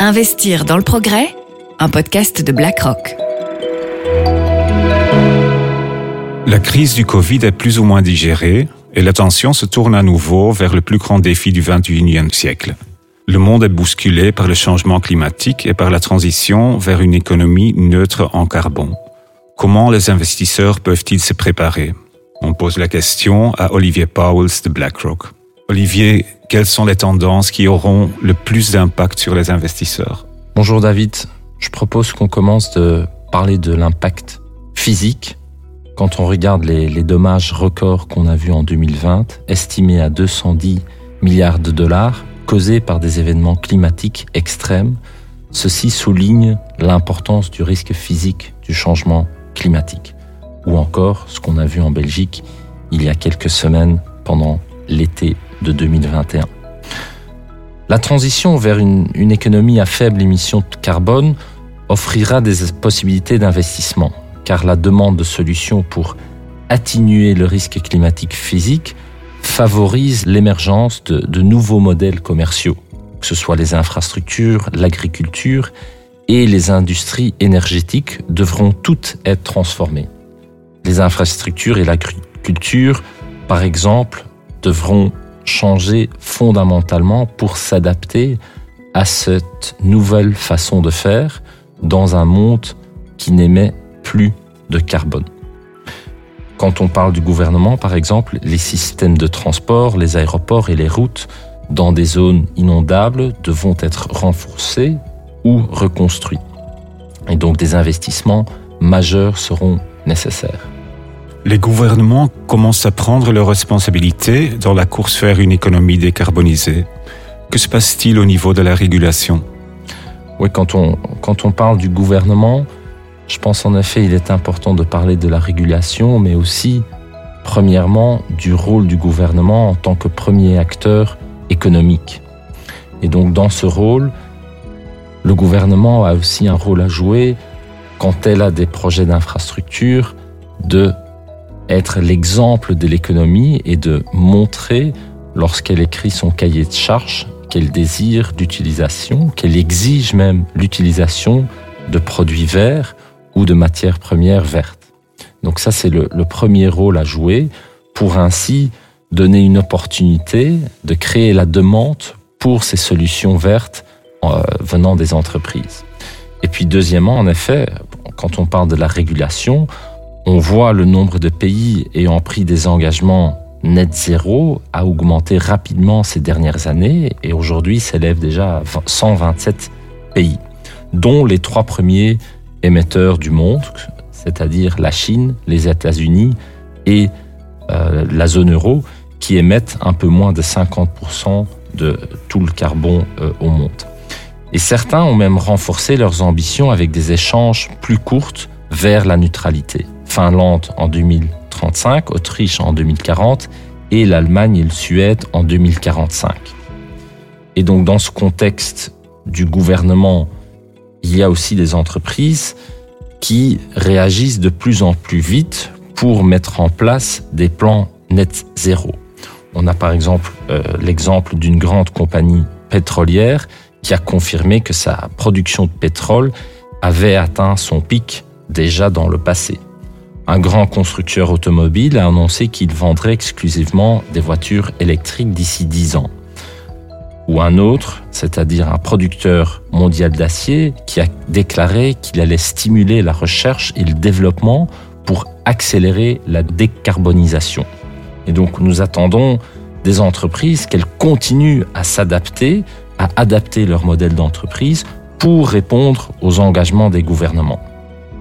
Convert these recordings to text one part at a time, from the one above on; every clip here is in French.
Investir dans le progrès, un podcast de BlackRock. La crise du Covid est plus ou moins digérée et l'attention se tourne à nouveau vers le plus grand défi du 21e siècle. Le monde est bousculé par le changement climatique et par la transition vers une économie neutre en carbone. Comment les investisseurs peuvent-ils se préparer? On pose la question à Olivier Powell de BlackRock. Olivier, quelles sont les tendances qui auront le plus d'impact sur les investisseurs Bonjour David, je propose qu'on commence de parler de l'impact physique quand on regarde les, les dommages records qu'on a vus en 2020, estimés à 210 milliards de dollars, causés par des événements climatiques extrêmes, ceci souligne l'importance du risque physique du changement climatique. Ou encore ce qu'on a vu en Belgique il y a quelques semaines pendant l'été de 2021. La transition vers une, économie à faible émission de carbone offrira des possibilités d'investissement, car la demande de solutions pour atténuer le risque climatique physique favorise l'émergence de, de, nouveaux modèles commerciaux, que ce soit les infrastructures, l'agriculture et les industries énergétiques devront toutes être transformées. Les infrastructures et l'agriculture, par exemple, devront changer fondamentalement pour s'adapter à cette nouvelle façon de faire dans un monde qui n'émet plus de carbone. Quand on parle du gouvernement, par exemple, les systèmes de transport, les aéroports et les routes dans des zones inondables devront être renforcés ou reconstruits. Et donc des investissements majeurs seront nécessaires. Les gouvernements commencent à prendre leurs responsabilités dans la course vers une économie décarbonisée. Que se passe-t-il au niveau de la régulation? Oui, quand on, quand on parle du gouvernement, je pense en effet il est important de parler de la régulation, mais aussi, premièrement, du rôle du gouvernement en tant que premier acteur économique. Et donc dans ce rôle, le gouvernement a aussi un rôle à jouer quand elle a des projets d'infrastructure de être l'exemple de l'économie et de montrer, lorsqu'elle écrit son cahier de charges, qu'elle désire d'utilisation, qu'elle exige même l'utilisation de produits verts ou de matières premières vertes. Donc ça, c'est le, le, premier rôle à jouer pour ainsi donner une opportunité de créer la demande pour ces solutions vertes euh, venant des entreprises. Et puis deuxièmement, en effet, quand on parle de la régulation, on voit le nombre de pays ayant pris des engagements net zéro a augmenté rapidement ces dernières années et aujourd'hui s'élève déjà à 127 pays, dont les trois premiers émetteurs du monde, c'est-à-dire la Chine, les États-Unis et euh, la zone euro, qui émettent un peu moins de 50% de tout le carbone euh, au monde. Et certains ont même renforcé leurs ambitions avec des échanges plus courtes vers la neutralité. Finlande en 2035, Autriche en 2040 et l'Allemagne et le Suède en 2045. Et donc dans ce contexte du gouvernement, il y a aussi des entreprises qui réagissent de plus en plus vite pour mettre en place des plans net zéro. On a par exemple euh, l'exemple d'une grande compagnie pétrolière qui a confirmé que sa production de pétrole avait atteint son pic déjà dans le passé. Un grand constructeur automobile a annoncé qu'il vendrait exclusivement des voitures électriques d'ici 10 ans. Ou un autre, c'est-à-dire un producteur mondial d'acier, qui a déclaré qu'il allait stimuler la recherche et le développement pour accélérer la décarbonisation. Et donc nous attendons des entreprises qu'elles continuent à s'adapter, à adapter leur modèle d'entreprise pour répondre aux engagements des gouvernements.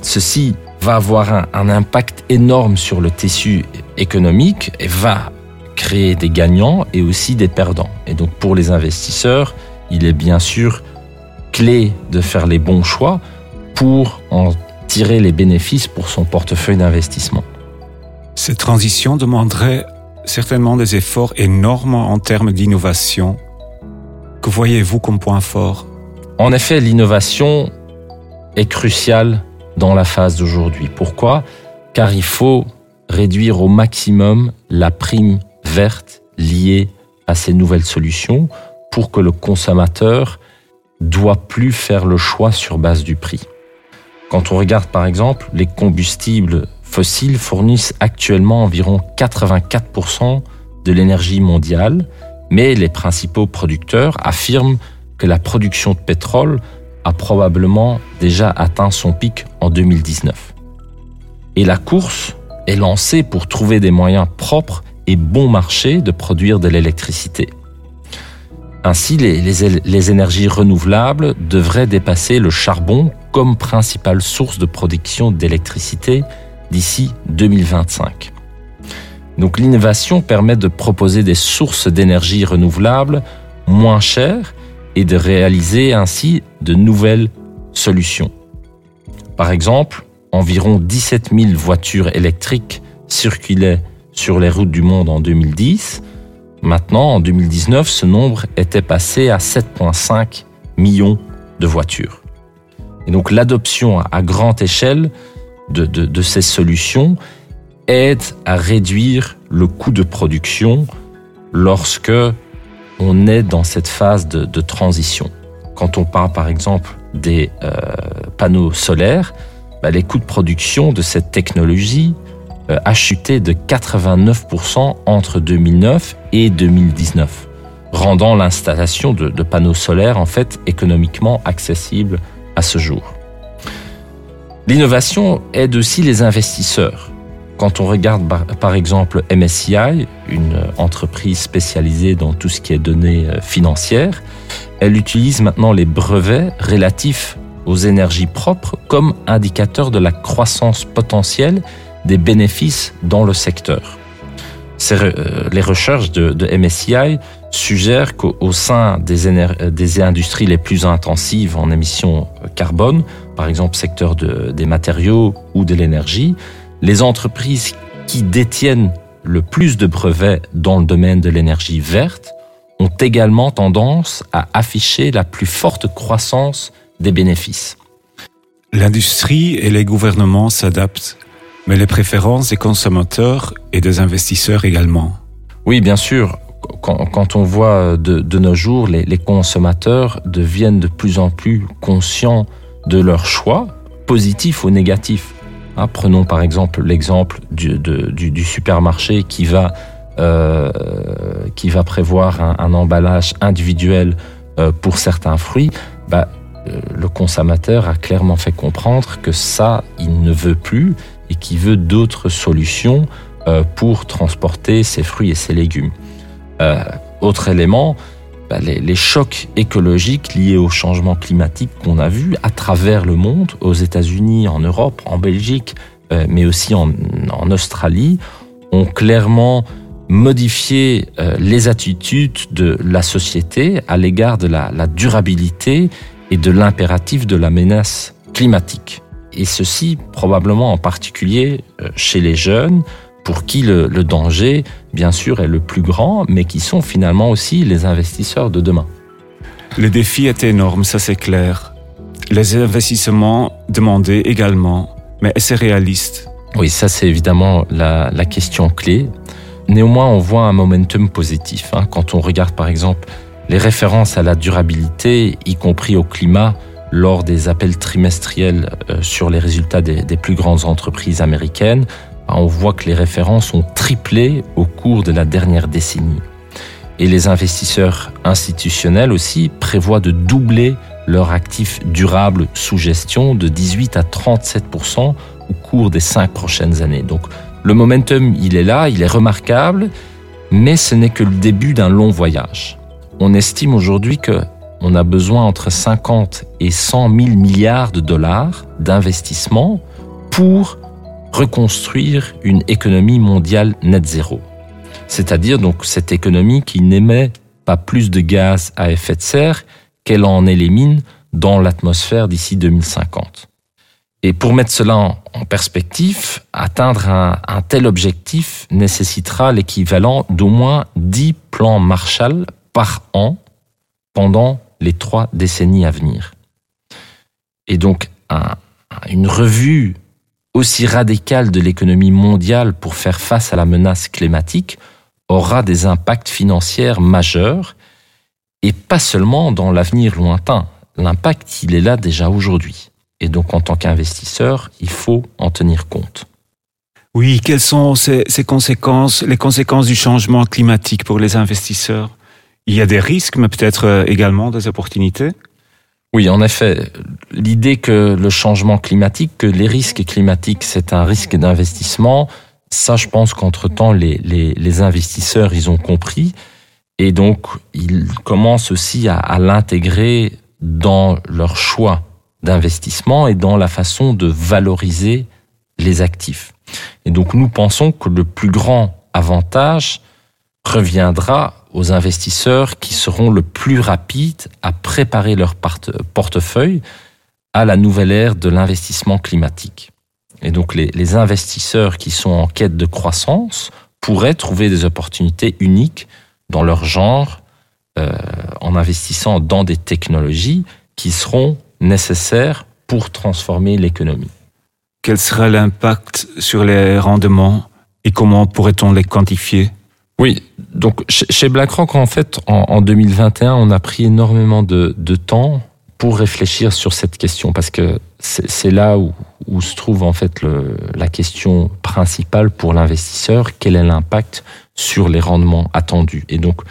Ceci va avoir un, un, impact énorme sur le tissu économique et va créer des gagnants et aussi des perdants. Et donc pour les investisseurs, il est bien sûr clé de faire les bons choix pour en tirer les bénéfices pour son portefeuille d'investissement. Cette transition demanderait certainement des efforts énormes en termes d'innovation. Que voyez-vous comme point fort? En effet, l'innovation est cruciale dans la phase d'aujourd'hui. Pourquoi? Car il faut réduire au maximum la prime verte liée à ces nouvelles solutions pour que le consommateur doit plus faire le choix sur base du prix. Quand on regarde par exemple, les combustibles fossiles fournissent actuellement environ 84% de l'énergie mondiale, mais les principaux producteurs affirment que la production de pétrole a probablement déjà atteint son pic en 2019. Et la course est lancée pour trouver des moyens propres et bon marché de produire de l'électricité. Ainsi, les, énergies renouvelables devraient dépasser le charbon comme principale source de production d'électricité d'ici 2025. Donc l'innovation permet de proposer des sources d'énergie renouvelables moins chères et de réaliser ainsi de nouvelles solutions. Par exemple, environ 17 000 voitures électriques circulaient sur les routes du monde en 2010. Maintenant, en 2019, ce nombre était passé à 7,5 millions de voitures. Et donc l'adoption à grande échelle de, de, ces solutions aide à réduire le coût de production lorsque on est dans cette phase de, transition. Quand on parle par exemple des euh, panneaux solaires, bah, les coûts de production de cette technologie euh, a chuté de 89% entre 2009 et 2019, rendant l'installation de, de, panneaux solaires en fait économiquement accessible à ce jour. L'innovation aide aussi les investisseurs. Quand on regarde par exemple MSCI, une entreprise spécialisée dans tout ce qui est données euh, financières, elle utilise maintenant les brevets relatifs aux énergies propres comme indicateur de la croissance potentielle des bénéfices dans le secteur. Euh, les recherches de, MSCI suggèrent qu'au sein des, des, industries les plus intensives en émissions carbone, par exemple secteur des matériaux ou de l'énergie, les entreprises qui détiennent le plus de brevets dans le domaine de l'énergie verte ont également tendance à afficher la plus forte croissance des bénéfices. L'industrie et les gouvernements s'adaptent, mais les préférences des consommateurs et des investisseurs également. Oui, bien sûr. Quand, on voit de, nos jours, les, consommateurs deviennent de plus en plus conscients de leurs choix, positifs ou négatifs. Hein, prenons par exemple l'exemple du, supermarché qui va, euh, qui va prévoir un, emballage individuel euh, pour certains fruits. Bah, le consommateur a clairement fait comprendre que ça, il ne veut plus et qu'il veut d'autres solutions euh, pour transporter ses fruits et ses légumes. Euh, autre élément, bah, les, chocs écologiques liés au changement climatique qu'on a vu à travers le monde, aux États-Unis, en Europe, en Belgique, euh, mais aussi en, Australie, ont clairement modifié les attitudes de la société à l'égard de la durabilité et de l'impératif de la menace climatique. Et ceci probablement en particulier euh, chez les jeunes, pour qui le, danger, bien sûr, est le plus grand, mais qui sont finalement aussi les investisseurs de demain. Le défi est énorme, ça c'est clair. Les investissements demandés également, mais est-ce réaliste Oui, ça c'est évidemment la, la, question clé. Néanmoins, on voit un momentum positif. Hein. Quand on regarde par exemple les références à la durabilité, y compris au climat, lors des appels trimestriels euh, sur les résultats des, plus grandes entreprises américaines, on voit que les références ont triplé au cours de la dernière décennie. Et les investisseurs institutionnels aussi prévoient de doubler leur actif durable sous gestion de 18 à 37% au cours des cinq prochaines années. Donc le momentum, il est là, il est remarquable, mais ce n'est que le début d'un long voyage. On estime aujourd'hui que on a besoin entre 50 et 100 000 milliards de dollars d'investissement pour reconstruire une économie mondiale net zéro. C'est-à-dire donc cette économie qui n'émet pas plus de gaz à effet de serre qu'elle en élimine dans l'atmosphère d'ici 2050. Et pour mettre cela en perspective, atteindre un, tel objectif nécessitera l'équivalent d'au moins 10 plans Marshall par an pendant les trois décennies à venir. Et donc, une revue aussi radicale de l'économie mondiale pour faire face à la menace climatique aura des impacts financiers majeurs et pas seulement dans l'avenir lointain. l'impact, il est là déjà aujourd'hui. Et donc, en tant qu'investisseur, il faut en tenir compte. Oui, quelles sont ces, conséquences, les conséquences du changement climatique pour les investisseurs? Il y a des risques, mais peut-être euh, également des opportunités? Oui, en effet, l'idée que le changement climatique, que les risques climatiques, c'est un risque d'investissement, ça, je pense qu'entre-temps, les, les, investisseurs, ils ont compris. Et donc, ils commencent aussi à, à l'intégrer dans leur choix d'investissement et dans la façon de valoriser les actifs. Et donc nous pensons que le plus grand avantage reviendra aux investisseurs qui seront le plus rapides à préparer leur portefeuille à la nouvelle ère de l'investissement climatique. Et donc les, investisseurs qui sont en quête de croissance pourraient trouver des opportunités uniques dans leur genre euh, en investissant dans des technologies qui seront nécessaires pour transformer l'économie. Quel sera l'impact sur les rendements et comment pourrait-on les quantifier? Oui, donc chez BlackRock, en fait, en, 2021, on a pris énormément de, temps pour réfléchir sur cette question parce que c'est là où, se trouve en fait la question principale pour l'investisseur quel est l'impact sur les rendements attendus et donc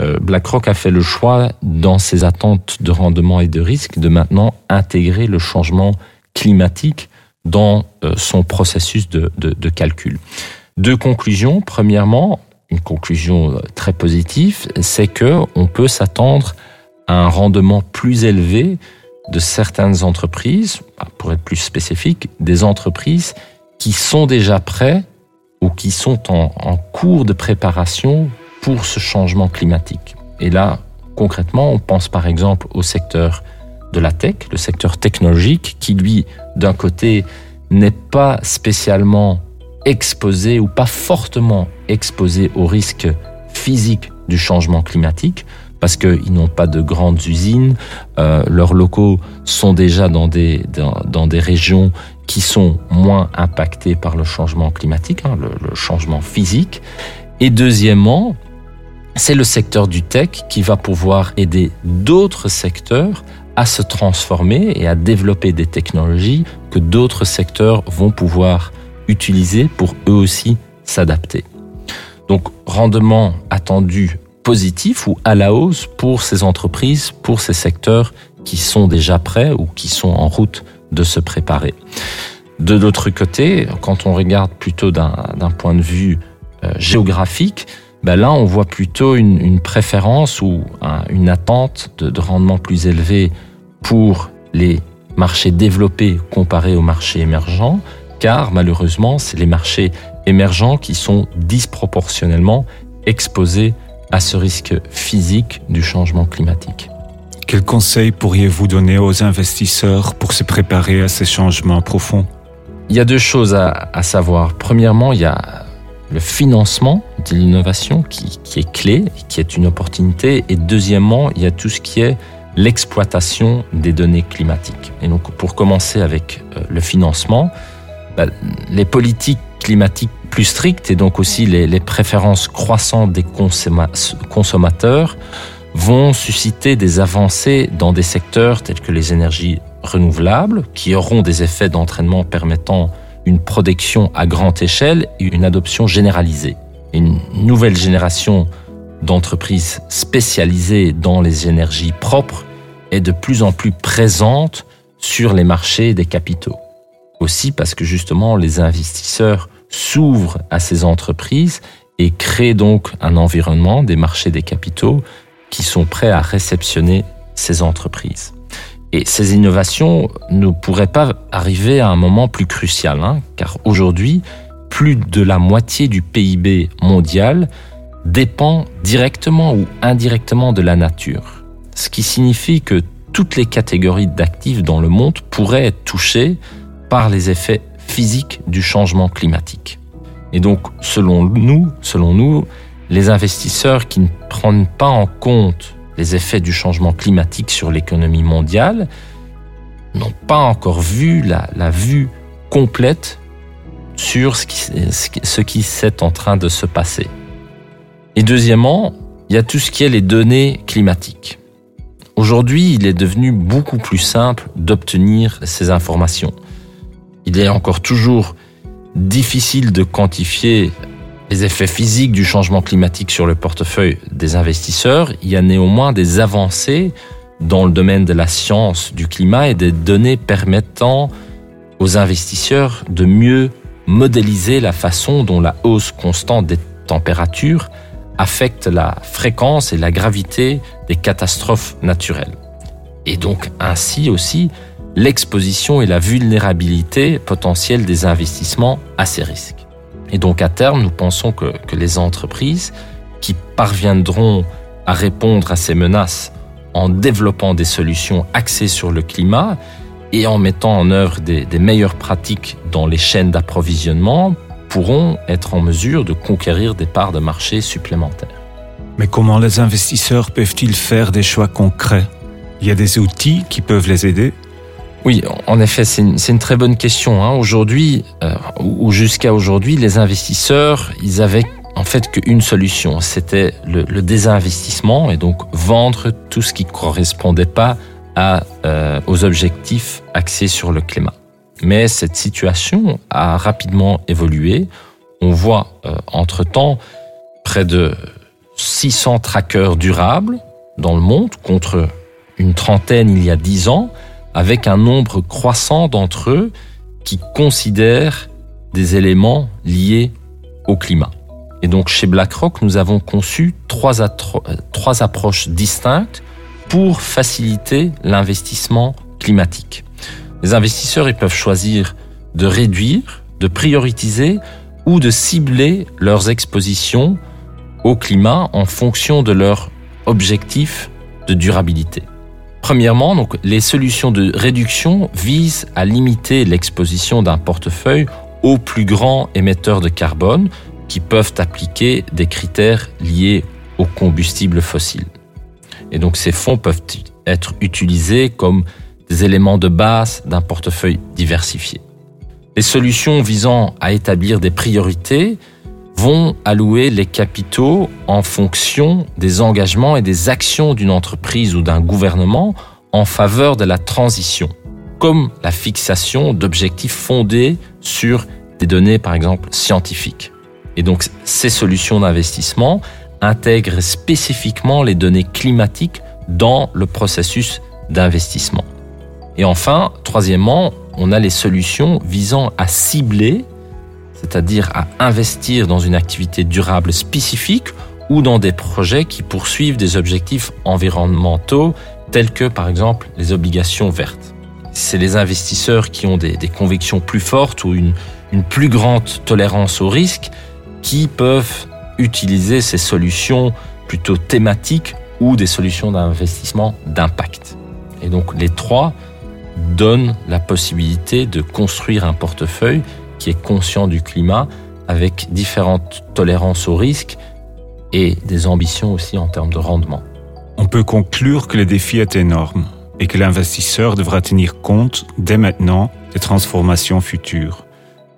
euh, BlackRock a fait le choix, dans ses attentes de rendement et de risque, de maintenant intégrer le changement climatique dans euh, son processus de, calcul. Deux conclusions. Premièrement, une conclusion euh, très positive, c'est que on peut s'attendre à un rendement plus élevé de certaines entreprises, bah, pour être plus spécifique, des entreprises qui sont déjà prêtes ou qui sont en cours de préparation pour ce changement climatique. Et là, concrètement, on pense par exemple au secteur de la tech, le secteur technologique, qui lui, d'un côté, n'est pas spécialement exposé ou pas fortement exposé au risque physique du changement climatique, parce qu'ils n'ont pas de grandes usines, euh, leurs locaux sont déjà dans des, dans, des régions qui sont moins impactées par le changement climatique, hein, le changement physique. Et deuxièmement, c'est le secteur du tech qui va pouvoir aider d'autres secteurs à se transformer et à développer des technologies que d'autres secteurs vont pouvoir utiliser pour eux aussi s'adapter. Donc rendement attendu positif ou à la hausse pour ces entreprises, pour ces secteurs qui sont déjà prêts ou qui sont en route de se préparer. De l'autre côté, quand on regarde plutôt d'un point de vue euh, géographique, ben là, on voit plutôt une, préférence ou une attente de, de, rendement plus élevé pour les marchés développés comparés aux marchés émergents, car malheureusement, c'est les marchés émergents qui sont disproportionnellement exposés à ce risque physique du changement climatique. Quels conseils pourriez-vous donner aux investisseurs pour se préparer à ces changements profonds? Il y a deux choses à, à savoir. Premièrement, il y a le financement de l'innovation qui, qui, est clé, qui est une opportunité. Et deuxièmement, il y a tout ce qui est l'exploitation des données climatiques. Et donc, pour commencer avec euh, le financement, bah, les politiques climatiques plus strictes et donc aussi les, préférences croissantes des consommateurs vont susciter des avancées dans des secteurs tels que les énergies renouvelables, qui auront des effets d'entraînement permettant une protection à grande échelle et une adoption généralisée. Une nouvelle génération d'entreprises spécialisées dans les énergies propres est de plus en plus présente sur les marchés des capitaux. Aussi parce que justement les investisseurs s'ouvrent à ces entreprises et créent donc un environnement des marchés des capitaux qui sont prêts à réceptionner ces entreprises. Et ces innovations ne pourraient pas arriver à un moment plus crucial, hein, car aujourd'hui, plus de la moitié du PIB mondial dépend directement ou indirectement de la nature. Ce qui signifie que toutes les catégories d'actifs dans le monde pourraient être touchées par les effets physiques du changement climatique. Et donc, selon nous, selon nous, les investisseurs qui ne prennent pas en compte les effets du changement climatique sur l'économie mondiale, n'ont pas encore vu la, vue complète sur ce qui, ce qui s'est en train de se passer. Et deuxièmement, il y a tout ce qui est les données climatiques. Aujourd'hui, il est devenu beaucoup plus simple d'obtenir ces informations. Il est encore toujours difficile de quantifier les effets physiques du changement climatique sur le portefeuille des investisseurs. Il y a néanmoins des avancées dans le domaine de la science du climat et des données permettant aux investisseurs de mieux modéliser la façon dont la hausse constante des températures affecte la fréquence et la gravité des catastrophes naturelles. Et donc ainsi aussi l'exposition et la vulnérabilité potentielle des investissements à ces risques. Et donc à terme, nous pensons que, que les entreprises qui parviendront à répondre à ces menaces en développant des solutions axées sur le climat et en mettant en œuvre des, des meilleures pratiques dans les chaînes d'approvisionnement pourront être en mesure de conquérir des parts de marché supplémentaires. Mais comment les investisseurs peuvent-ils faire des choix concrets? Il y a des outils qui peuvent les aider? Oui, en effet, c'est une, une, très bonne question. Hein. Aujourd'hui, euh, ou jusqu'à aujourd'hui, les investisseurs, ils avaient en fait qu'une solution, c'était le, le, désinvestissement et donc vendre tout ce qui correspondait pas à, euh, aux objectifs axés sur le climat. Mais cette situation a rapidement évolué. On voit euh, entre-temps près de 600 trackers durables dans le monde contre une trentaine il y a 10 ans avec un nombre croissant d'entre eux qui considèrent des éléments liés au climat. Et donc chez BlackRock, nous avons conçu trois, trois approches distinctes pour faciliter l'investissement climatique. Les investisseurs ils peuvent choisir de réduire, de prioriser ou de cibler leurs expositions au climat en fonction de leurs objectifs de durabilité. Premièrement, donc, les solutions de réduction visent à limiter l'exposition d'un portefeuille aux plus grands émetteurs de carbone qui peuvent appliquer des critères liés aux combustibles fossiles. Et donc ces fonds peuvent être utilisés comme des éléments de base d'un portefeuille diversifié. Les solutions visant à établir des priorités vont allouer les capitaux en fonction des engagements et des actions d'une entreprise ou d'un gouvernement en faveur de la transition, comme la fixation d'objectifs fondés sur des données, par exemple, scientifiques. Et donc, ces solutions d'investissement intègrent spécifiquement les données climatiques dans le processus d'investissement. Et enfin, troisièmement, on a les solutions visant à cibler c'est-à-dire à investir dans une activité durable spécifique ou dans des projets qui poursuivent des objectifs environnementaux tels que par exemple les obligations vertes. C'est les investisseurs qui ont des, convictions plus fortes ou une plus grande tolérance au risque qui peuvent utiliser ces solutions plutôt thématiques ou des solutions d'investissement d'impact. Et donc les trois donnent la possibilité de construire un portefeuille qui est conscient du climat, avec différentes tolérances au risque et des ambitions aussi en termes de rendement. On peut conclure que le défi est énorme et que l'investisseur devra tenir compte dès maintenant des transformations futures.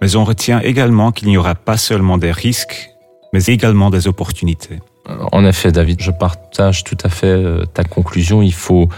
Mais on retient également qu'il n'y aura pas seulement des risques, mais également des opportunités. En effet, David, je partage tout à fait euh, ta conclusion. Il faut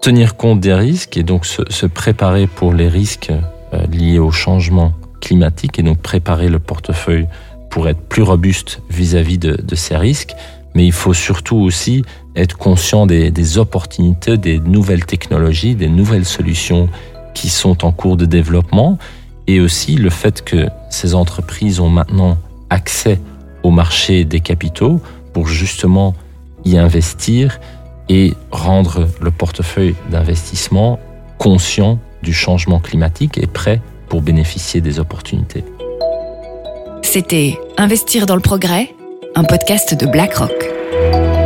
tenir compte des risques et donc se, préparer pour les risques euh, liés au changement climatique et donc préparer le portefeuille pour être plus robuste vis-à-vis de, ces risques. Mais il faut surtout aussi être conscient des, des opportunités, des nouvelles technologies, des nouvelles solutions qui sont en cours de développement et aussi le fait que ces entreprises ont maintenant accès au marché des capitaux pour justement y investir et rendre le portefeuille d'investissement conscient du changement climatique et prêt pour bénéficier des opportunités. C'était Investir dans le progrès, un podcast de BlackRock.